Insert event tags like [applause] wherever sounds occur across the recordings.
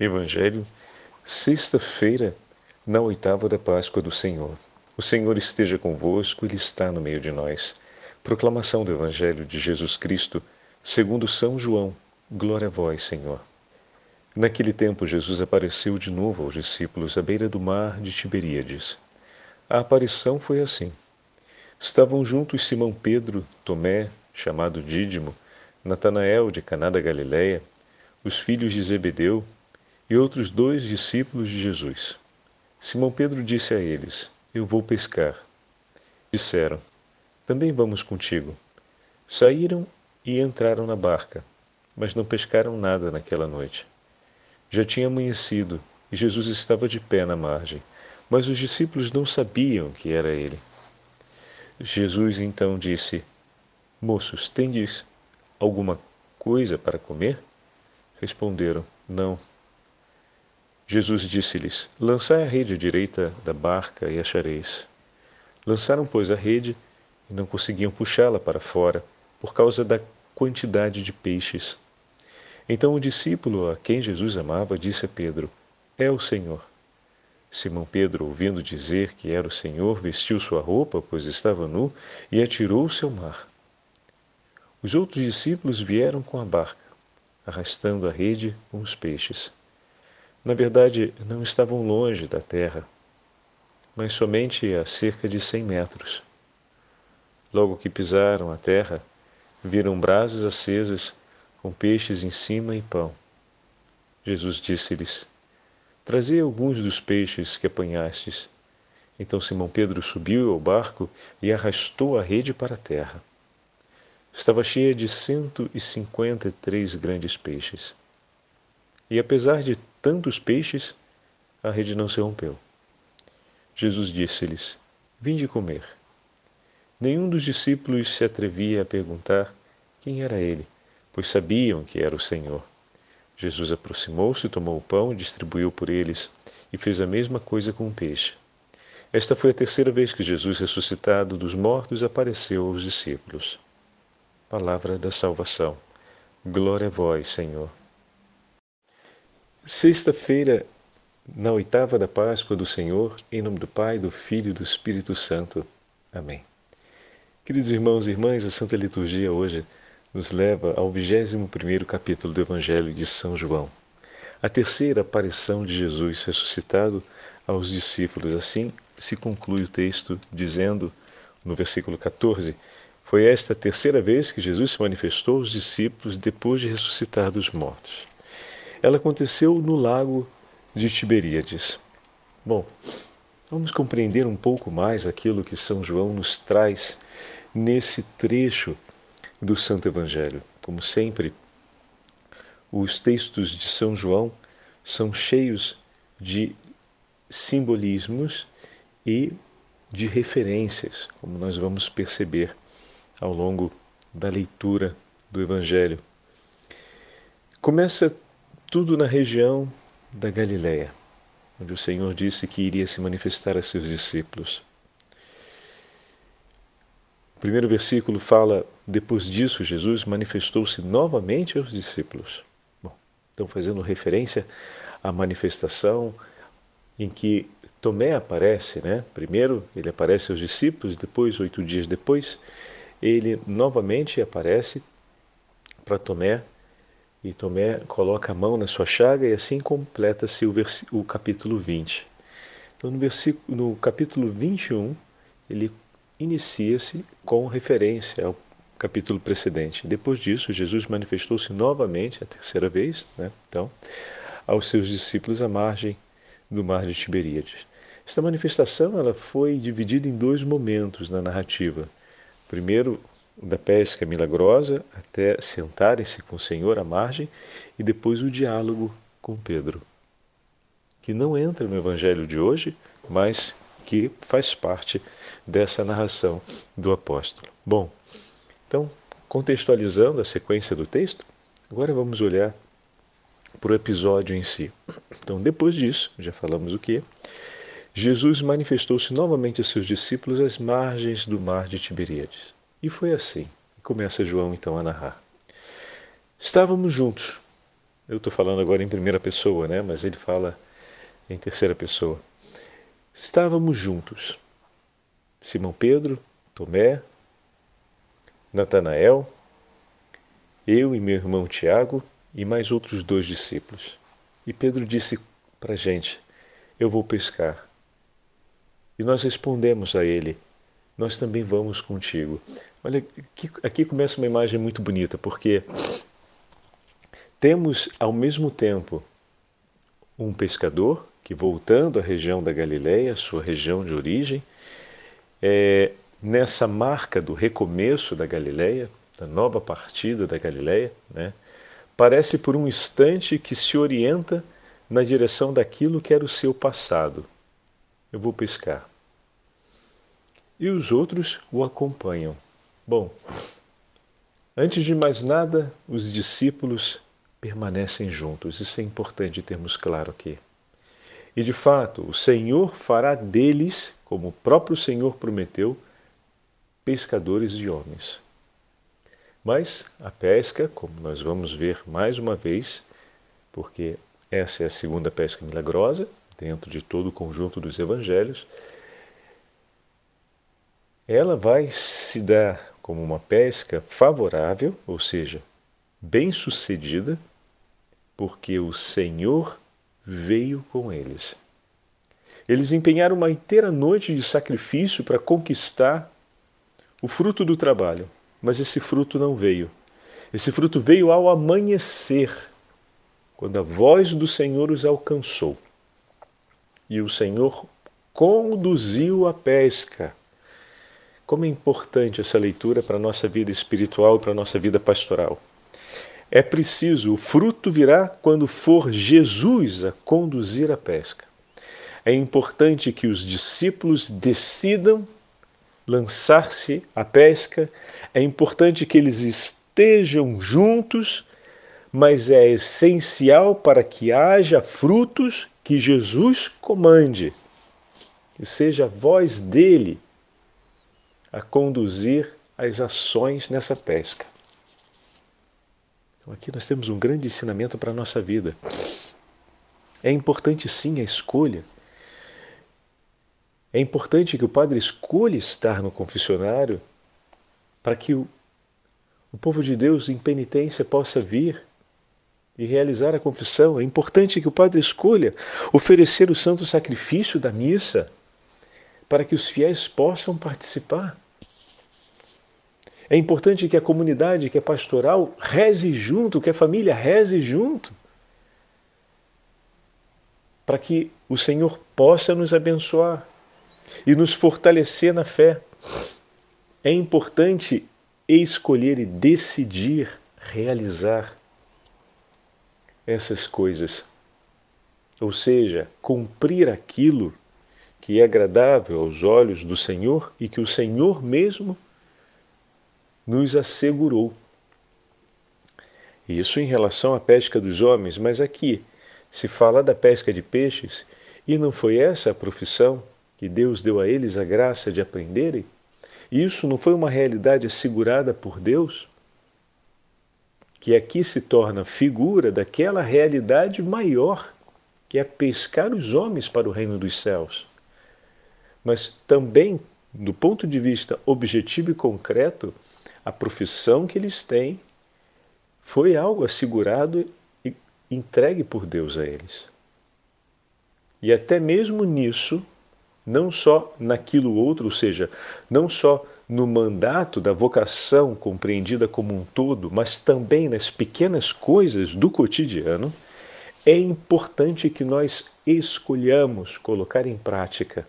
Evangelho, sexta-feira, na oitava da Páscoa do Senhor. O Senhor esteja convosco, Ele está no meio de nós. Proclamação do Evangelho de Jesus Cristo, segundo São João. Glória a vós, Senhor. Naquele tempo, Jesus apareceu de novo aos discípulos à beira do mar de Tiberíades. A aparição foi assim. Estavam juntos Simão Pedro, Tomé, chamado Dídimo, Natanael de Caná da Galileia, os filhos de Zebedeu e outros dois discípulos de Jesus. Simão Pedro disse a eles: Eu vou pescar. Disseram: Também vamos contigo. Saíram e entraram na barca, mas não pescaram nada naquela noite. Já tinha amanhecido e Jesus estava de pé na margem, mas os discípulos não sabiam que era ele. Jesus então disse: Moços, tendes alguma coisa para comer? Responderam: Não. Jesus disse-lhes: Lançai a rede direita da barca e achareis. Lançaram, pois, a rede e não conseguiam puxá-la para fora, por causa da quantidade de peixes. Então o discípulo a quem Jesus amava disse a Pedro: É o Senhor. Simão Pedro, ouvindo dizer que era o Senhor, vestiu sua roupa, pois estava nu, e atirou-se ao mar. Os outros discípulos vieram com a barca, arrastando a rede com os peixes na verdade, não estavam longe da terra, mas somente a cerca de cem metros. Logo que pisaram a terra, viram brasas acesas com peixes em cima e pão. Jesus disse-lhes: Trazei alguns dos peixes que apanhastes. Então Simão Pedro subiu ao barco e arrastou a rede para a terra. Estava cheia de cento e cinquenta e três grandes peixes. E apesar de tantos peixes, a rede não se rompeu. Jesus disse-lhes: Vinde comer. Nenhum dos discípulos se atrevia a perguntar quem era ele, pois sabiam que era o Senhor. Jesus aproximou-se, tomou o pão, distribuiu por eles e fez a mesma coisa com o peixe. Esta foi a terceira vez que Jesus, ressuscitado dos mortos, apareceu aos discípulos. Palavra da salvação. Glória a vós, Senhor. Sexta-feira, na oitava da Páscoa do Senhor, em nome do Pai, do Filho e do Espírito Santo. Amém. Queridos irmãos e irmãs, a Santa Liturgia hoje nos leva ao 21 capítulo do Evangelho de São João, a terceira aparição de Jesus ressuscitado aos discípulos. Assim se conclui o texto dizendo, no versículo 14, foi esta a terceira vez que Jesus se manifestou aos discípulos depois de ressuscitar dos mortos. Ela aconteceu no lago de Tiberíades. Bom, vamos compreender um pouco mais aquilo que São João nos traz nesse trecho do Santo Evangelho. Como sempre, os textos de São João são cheios de simbolismos e de referências, como nós vamos perceber ao longo da leitura do Evangelho. Começa tudo na região da Galiléia, onde o Senhor disse que iria se manifestar a seus discípulos. O primeiro versículo fala: depois disso, Jesus manifestou-se novamente aos discípulos. Bom, então, fazendo referência à manifestação em que Tomé aparece, né? Primeiro ele aparece aos discípulos, depois, oito dias depois, ele novamente aparece para Tomé e Tomé coloca a mão na sua chaga e assim completa-se o, o, capítulo 20. Então, no, versículo, no capítulo 21, ele inicia-se com referência ao capítulo precedente. Depois disso, Jesus manifestou-se novamente, a terceira vez, né? então, aos seus discípulos à margem do mar de Tiberíades. Esta manifestação ela foi dividida em dois momentos na narrativa. Primeiro, da pesca milagrosa até sentarem-se com o Senhor à margem e depois o diálogo com Pedro, que não entra no Evangelho de hoje, mas que faz parte dessa narração do apóstolo. Bom, então, contextualizando a sequência do texto, agora vamos olhar para o episódio em si. Então, depois disso, já falamos o que? Jesus manifestou-se novamente a seus discípulos às margens do mar de Tiberíades. E foi assim. Começa João então a narrar. Estávamos juntos, eu estou falando agora em primeira pessoa, né? mas ele fala em terceira pessoa. Estávamos juntos. Simão Pedro, Tomé, Natanael, eu e meu irmão Tiago e mais outros dois discípulos. E Pedro disse para a gente: Eu vou pescar. E nós respondemos a ele: Nós também vamos contigo. Olha, aqui, aqui começa uma imagem muito bonita, porque temos ao mesmo tempo um pescador que, voltando à região da Galileia, sua região de origem, é, nessa marca do recomeço da Galileia, da nova partida da Galileia, né, parece por um instante que se orienta na direção daquilo que era o seu passado. Eu vou pescar. E os outros o acompanham. Bom, antes de mais nada, os discípulos permanecem juntos. Isso é importante termos claro aqui. E de fato, o Senhor fará deles, como o próprio Senhor prometeu, pescadores de homens. Mas a pesca, como nós vamos ver mais uma vez, porque essa é a segunda pesca milagrosa, dentro de todo o conjunto dos evangelhos, ela vai se dar como uma pesca favorável, ou seja, bem-sucedida, porque o Senhor veio com eles. Eles empenharam uma inteira noite de sacrifício para conquistar o fruto do trabalho, mas esse fruto não veio. Esse fruto veio ao amanhecer, quando a voz do Senhor os alcançou. E o Senhor conduziu a pesca. Como é importante essa leitura para a nossa vida espiritual e para a nossa vida pastoral. É preciso, o fruto virá quando for Jesus a conduzir a pesca. É importante que os discípulos decidam lançar-se à pesca, é importante que eles estejam juntos, mas é essencial para que haja frutos que Jesus comande, que seja a voz dele a conduzir as ações nessa pesca. Então aqui nós temos um grande ensinamento para a nossa vida. É importante sim a escolha. É importante que o padre escolha estar no confessionário para que o, o povo de Deus em penitência possa vir e realizar a confissão. É importante que o padre escolha oferecer o santo sacrifício da missa para que os fiéis possam participar. É importante que a comunidade, que a pastoral, reze junto, que a família reze junto, para que o Senhor possa nos abençoar e nos fortalecer na fé. É importante escolher e decidir realizar essas coisas, ou seja, cumprir aquilo que é agradável aos olhos do Senhor e que o Senhor mesmo nos assegurou. Isso em relação à pesca dos homens, mas aqui se fala da pesca de peixes e não foi essa a profissão que Deus deu a eles a graça de aprenderem? Isso não foi uma realidade assegurada por Deus? Que aqui se torna figura daquela realidade maior, que é pescar os homens para o reino dos céus. Mas também, do ponto de vista objetivo e concreto, a profissão que eles têm foi algo assegurado e entregue por Deus a eles. E até mesmo nisso, não só naquilo outro, ou seja, não só no mandato da vocação compreendida como um todo, mas também nas pequenas coisas do cotidiano, é importante que nós escolhamos colocar em prática.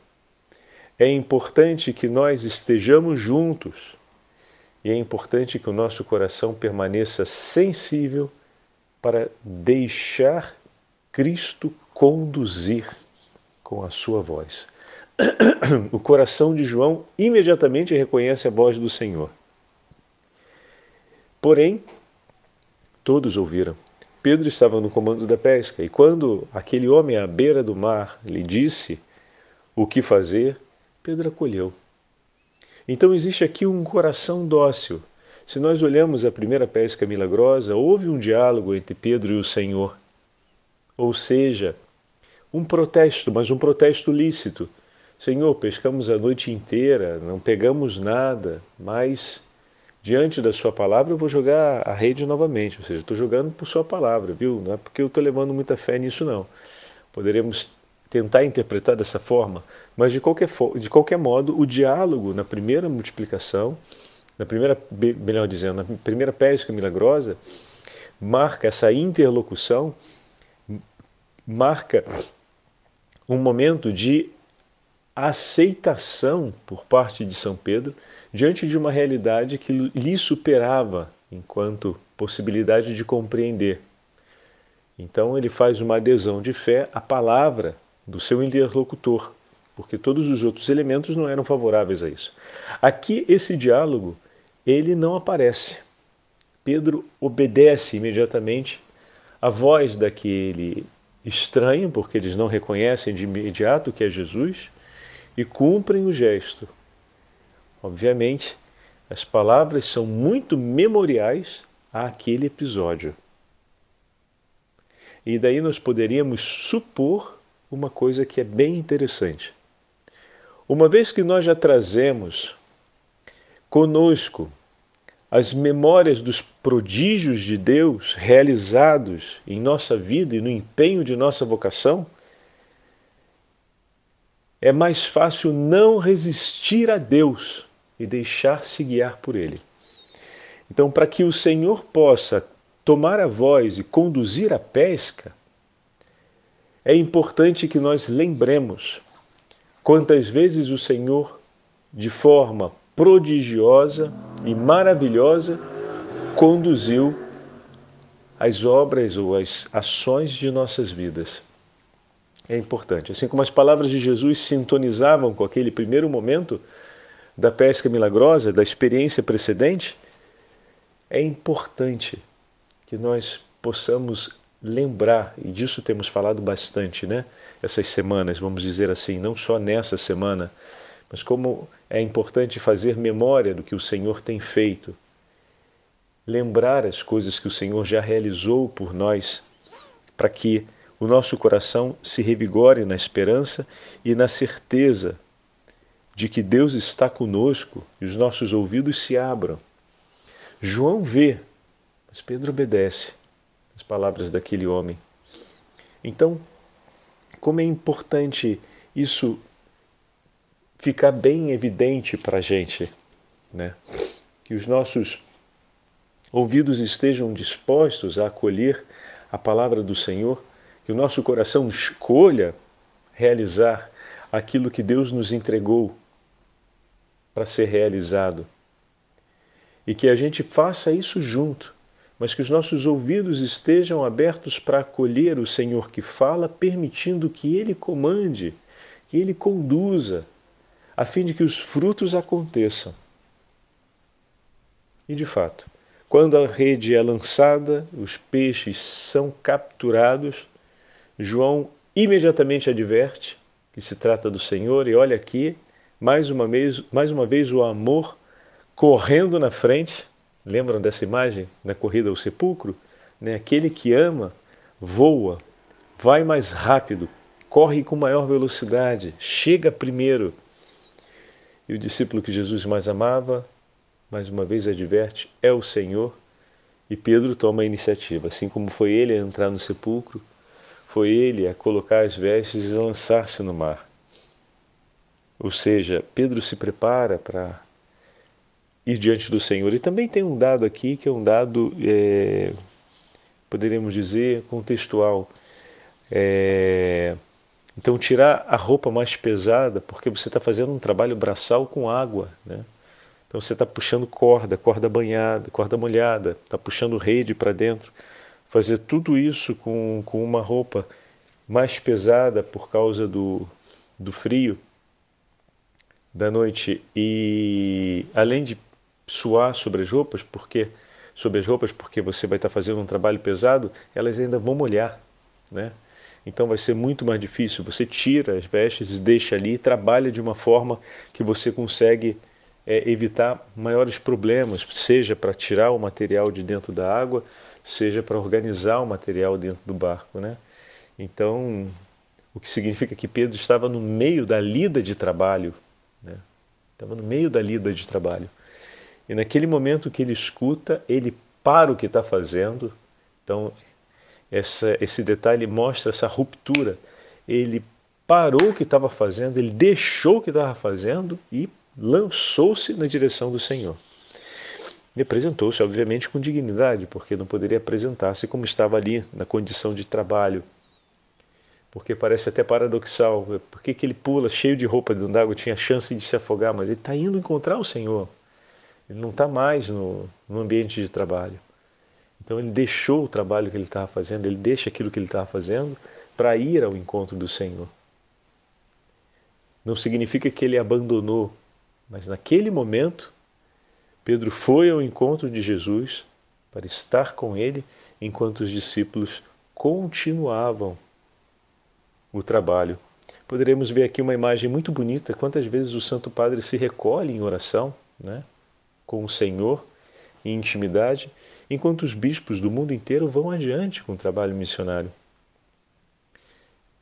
É importante que nós estejamos juntos e é importante que o nosso coração permaneça sensível para deixar Cristo conduzir com a sua voz. [coughs] O coração de João imediatamente reconhece a voz do Senhor. Porém, todos ouviram. Pedro estava no comando da pesca e quando aquele homem à beira do mar lhe disse o que fazer, Pedro acolheu. Então existe aqui um coração dócil. Se nós olhamos a primeira pesca milagrosa, houve um diálogo entre Pedro e o Senhor. Ou seja, um protesto, mas um protesto lícito. Senhor, pescamos a noite inteira, não pegamos nada, mas diante da Sua palavra eu vou jogar a rede novamente. Ou seja, estou jogando por Sua palavra, viu? Não é porque eu estou levando muita fé nisso, não. Poderemos tentar interpretar dessa forma, mas de qualquer, de qualquer modo, o diálogo na primeira multiplicação, na primeira, melhor dizendo, na primeira pesca milagrosa, marca essa interlocução, marca um momento de aceitação por parte de São Pedro diante de uma realidade que lhe superava enquanto possibilidade de compreender. Então ele faz uma adesão de fé à palavra do seu interlocutor, porque todos os outros elementos não eram favoráveis a isso. Aqui esse diálogo, ele não aparece. Pedro obedece imediatamente à voz daquele estranho, porque eles não reconhecem de imediato que é Jesus, e cumprem o gesto. Obviamente, as palavras são muito memoriais àquele episódio. E daí nós poderíamos supor uma coisa que é bem interessante. Uma vez que nós já trazemos conosco as memórias dos prodígios de Deus realizados em nossa vida e no empenho de nossa vocação, é mais fácil não resistir a Deus e deixar-se guiar por Ele. Então, para que o Senhor possa tomar a voz e conduzir a pesca, é importante que nós lembremos quantas vezes o Senhor, de forma prodigiosa e maravilhosa, conduziu as obras ou as ações de nossas vidas. É importante. Assim como as palavras de Jesus sintonizavam com aquele primeiro momento da pesca milagrosa, da experiência precedente, é importante que nós possamos lembrar, e disso temos falado bastante, né? Essas semanas, vamos dizer assim, não só nessa semana, mas como é importante fazer memória do que o Senhor tem feito, lembrar as coisas que o Senhor já realizou por nós, para que o nosso coração se revigore na esperança e na certeza de que Deus está conosco e os nossos ouvidos se abram. João vê, mas Pedro obedece palavras daquele homem. Então, como é importante isso ficar bem evidente para a gente, né? que os nossos ouvidos estejam dispostos a acolher a palavra do Senhor, que o nosso coração escolha realizar aquilo que Deus nos entregou para ser realizado. E que a gente faça isso junto, mas que os nossos ouvidos estejam abertos para acolher o Senhor que fala, permitindo que Ele comande, que Ele conduza, a fim de que os frutos aconteçam. E de fato, quando a rede é lançada, os peixes são capturados, João imediatamente adverte que se trata do Senhor, e olha aqui, mais uma vez, mais uma vez o amor correndo na frente Lembram dessa imagem na corrida ao sepulcro? Né? Aquele que ama voa, vai mais rápido, corre com maior velocidade, chega primeiro. E o discípulo que Jesus mais amava, mais uma vez adverte, é o Senhor. E Pedro toma a iniciativa, assim como foi ele a entrar no sepulcro, foi ele a colocar as vestes e lançar-se no mar. Ou seja, Pedro se prepara para diante do Senhor. E também tem um dado aqui que é um dado, é, poderíamos dizer, contextual. É, então, tirar a roupa mais pesada, porque você está fazendo um trabalho braçal com água. Né? Então, você está puxando corda, corda banhada, corda molhada, está puxando rede para dentro. Fazer tudo isso com, com uma roupa mais pesada por causa do, do frio da noite e além de suar sobre as roupas, porque sobre as roupas, porque você vai estar fazendo um trabalho pesado, elas ainda vão molhar, né? Então vai ser muito mais difícil. Você tira as vestes, deixa ali, trabalha de uma forma que você consegue é, evitar maiores problemas, seja para tirar o material de dentro da água, seja para organizar o material dentro do barco. Né? Então, o que significa que Pedro estava no meio da lida de trabalho, né? estava no meio da lida de trabalho. E naquele momento que ele escuta, ele para o que está fazendo. Então, essa, esse detalhe mostra essa ruptura. Ele parou o que estava fazendo, ele deixou o que estava fazendo e lançou-se na direção do Senhor. E apresentou-se, obviamente, com dignidade, porque não poderia apresentar-se como estava ali, na condição de trabalho. Porque parece até paradoxal. Por que, que ele pula cheio de roupa dentro d'água, tinha chance de se afogar, mas ele está indo encontrar o Senhor. Ele não está mais no, no ambiente de trabalho. Então ele deixou o trabalho que ele estava fazendo, ele deixa aquilo que ele estava fazendo para ir ao encontro do Senhor. Não significa que ele abandonou mas naquele momento, Pedro foi ao encontro de Jesus para estar com ele enquanto os discípulos continuavam o trabalho. Poderemos ver aqui uma imagem muito bonita, quantas vezes o Santo Padre se recolhe em oração, né, com o Senhor, em intimidade, enquanto os bispos do mundo inteiro vão adiante com o trabalho missionário.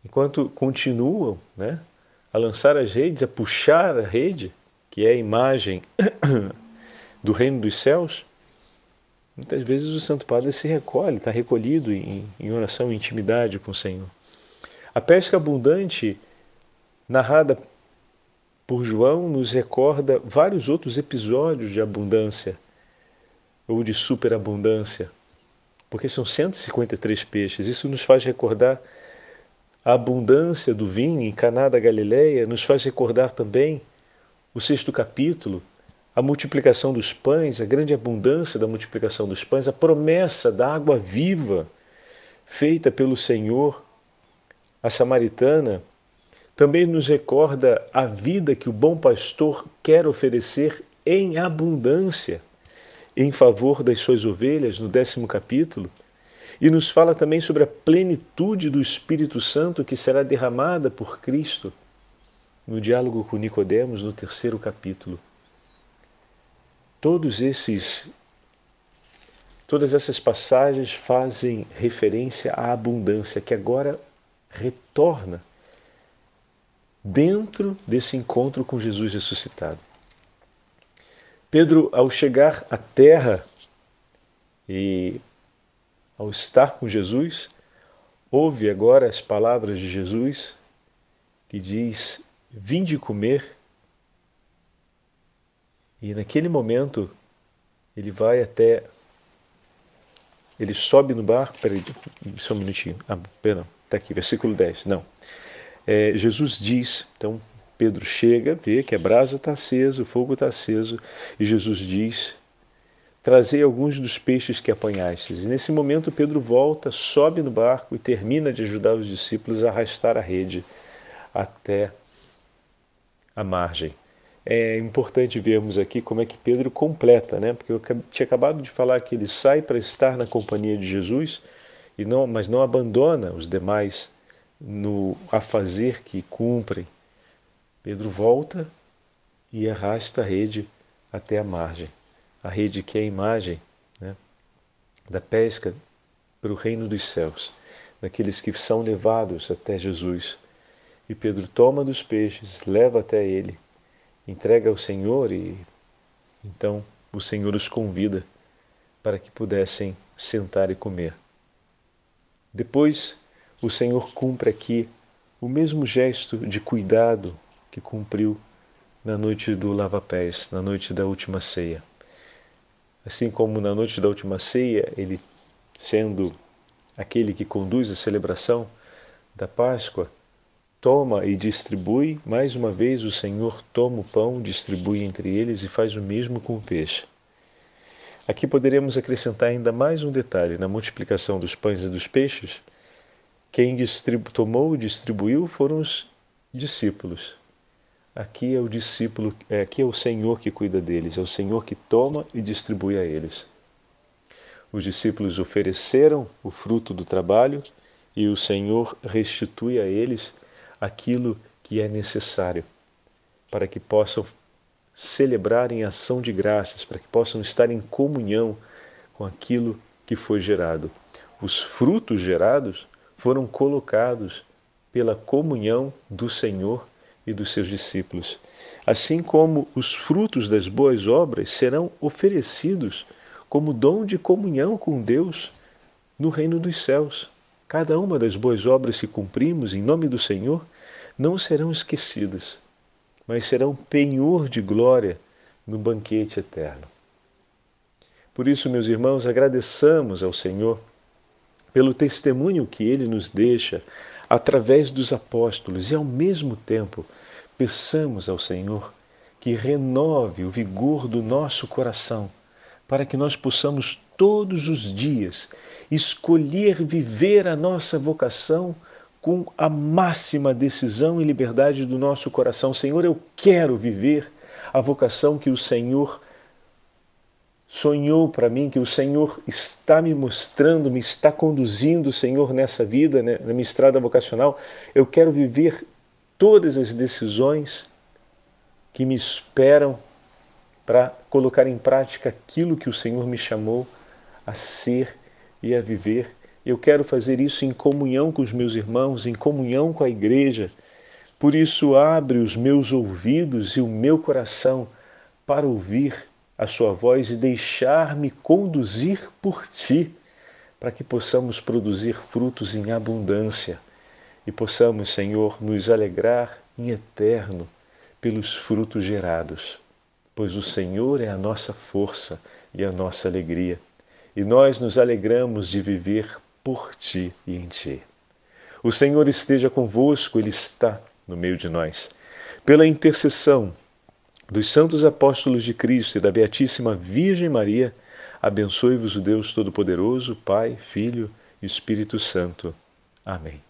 Enquanto continuam né, a lançar as redes, a puxar a rede, que é a imagem [coughs] do reino dos céus, muitas vezes o Santo Padre se recolhe, está recolhido em, em oração e intimidade com o Senhor. A pesca abundante, narrada por João, nos recorda vários outros episódios de abundância ou de superabundância, porque são 153 peixes. Isso nos faz recordar a abundância do vinho em Caná da Galileia, nos faz recordar também o sexto capítulo, a multiplicação dos pães, a grande abundância da multiplicação dos pães, a promessa da água viva feita pelo Senhor, a samaritana, também nos recorda a vida que o bom pastor quer oferecer em abundância em favor das suas ovelhas, no décimo capítulo, e nos fala também sobre a plenitude do Espírito Santo que será derramada por Cristo no diálogo com Nicodemos, no terceiro capítulo. Todos esses todas essas passagens fazem referência à abundância que agora retorna dentro desse encontro com Jesus ressuscitado. Pedro, ao chegar à terra e ao estar com Jesus, ouve agora as palavras de Jesus que diz: Vinde comer. E naquele momento ele vai até. Ele sobe no barco. Peraí, só um minutinho. Ah, perdão, está aqui, versículo 10. Não. É, Jesus diz, então Pedro chega, vê que a brasa está acesa, o fogo está aceso, e Jesus diz: Trazei alguns dos peixes que apanhastes. E nesse momento Pedro volta, sobe no barco e termina de ajudar os discípulos a arrastar a rede até à margem. É importante vermos aqui como é que Pedro completa, né? Porque eu tinha acabado de falar que ele sai para estar na companhia de Jesus, e não, mas não abandona os demais no a fazer que cumprem. Pedro volta e arrasta a rede até a margem. A rede que é a imagem né, da pesca para o reino dos céus, daqueles que são levados até Jesus e Pedro toma dos peixes, leva até ele, entrega ao Senhor e então o Senhor os convida para que pudessem sentar e comer. Depois, o Senhor cumpre aqui o mesmo gesto de cuidado que cumpriu na noite do lava-pés, na noite da última ceia. Assim como na noite da última ceia, ele, sendo aquele que conduz a celebração da Páscoa, toma e distribui, mais uma vez o Senhor toma o pão, distribui entre eles e faz o mesmo com o peixe. Aqui poderemos acrescentar ainda mais um detalhe na multiplicação dos pães e dos peixes. Quem tomou e distribuiu foram os discípulos. Aqui é o discípulo, é, aqui é o Senhor que cuida deles, é o Senhor que toma e distribui a eles. Os discípulos ofereceram o fruto do trabalho e o Senhor restitui a eles aquilo que é necessário para que possam celebrar em ação de graças, para que possam estar em comunhão com aquilo que foi gerado. Os frutos gerados foram colocados pela comunhão do Senhor e dos seus discípulos. Assim como os frutos das boas obras serão oferecidos como dom de comunhão com Deus no reino dos céus. Cada uma das boas obras que cumprimos em nome do Senhor não serão esquecidas, mas serão penhor de glória no banquete eterno. Por isso, meus irmãos, agradeçamos ao Senhor pelo testemunho que ele nos deixa através dos apóstolos e, ao mesmo tempo, peçamos ao Senhor que renove o vigor do nosso coração para que nós possamos todos os dias escolher viver a nossa vocação com a máxima decisão e liberdade do nosso coração. Senhor, eu quero viver a vocação que o Senhor sonhou para mim, que o Senhor está me mostrando, me está conduzindo, Senhor, nessa vida, né, na minha estrada vocacional. Eu quero viver todas as decisões que me esperam para colocar em prática aquilo que o Senhor me chamou a ser e a viver. Eu quero fazer isso em comunhão com os meus irmãos, em comunhão com a igreja. Por isso, abre os meus ouvidos e o meu coração para ouvir a Sua voz e deixar-me conduzir por Ti, para que possamos produzir frutos em abundância e possamos, Senhor, nos alegrar em eterno pelos frutos gerados pois o Senhor é a nossa força e a nossa alegria, e nós nos alegramos de viver por ti e em ti. O Senhor esteja convosco, Ele está no meio de nós. Pela intercessão dos santos apóstolos de Cristo e da Beatíssima Virgem Maria, abençoe-vos o Deus Todo-Poderoso, Pai, Filho e Espírito Santo. Amém.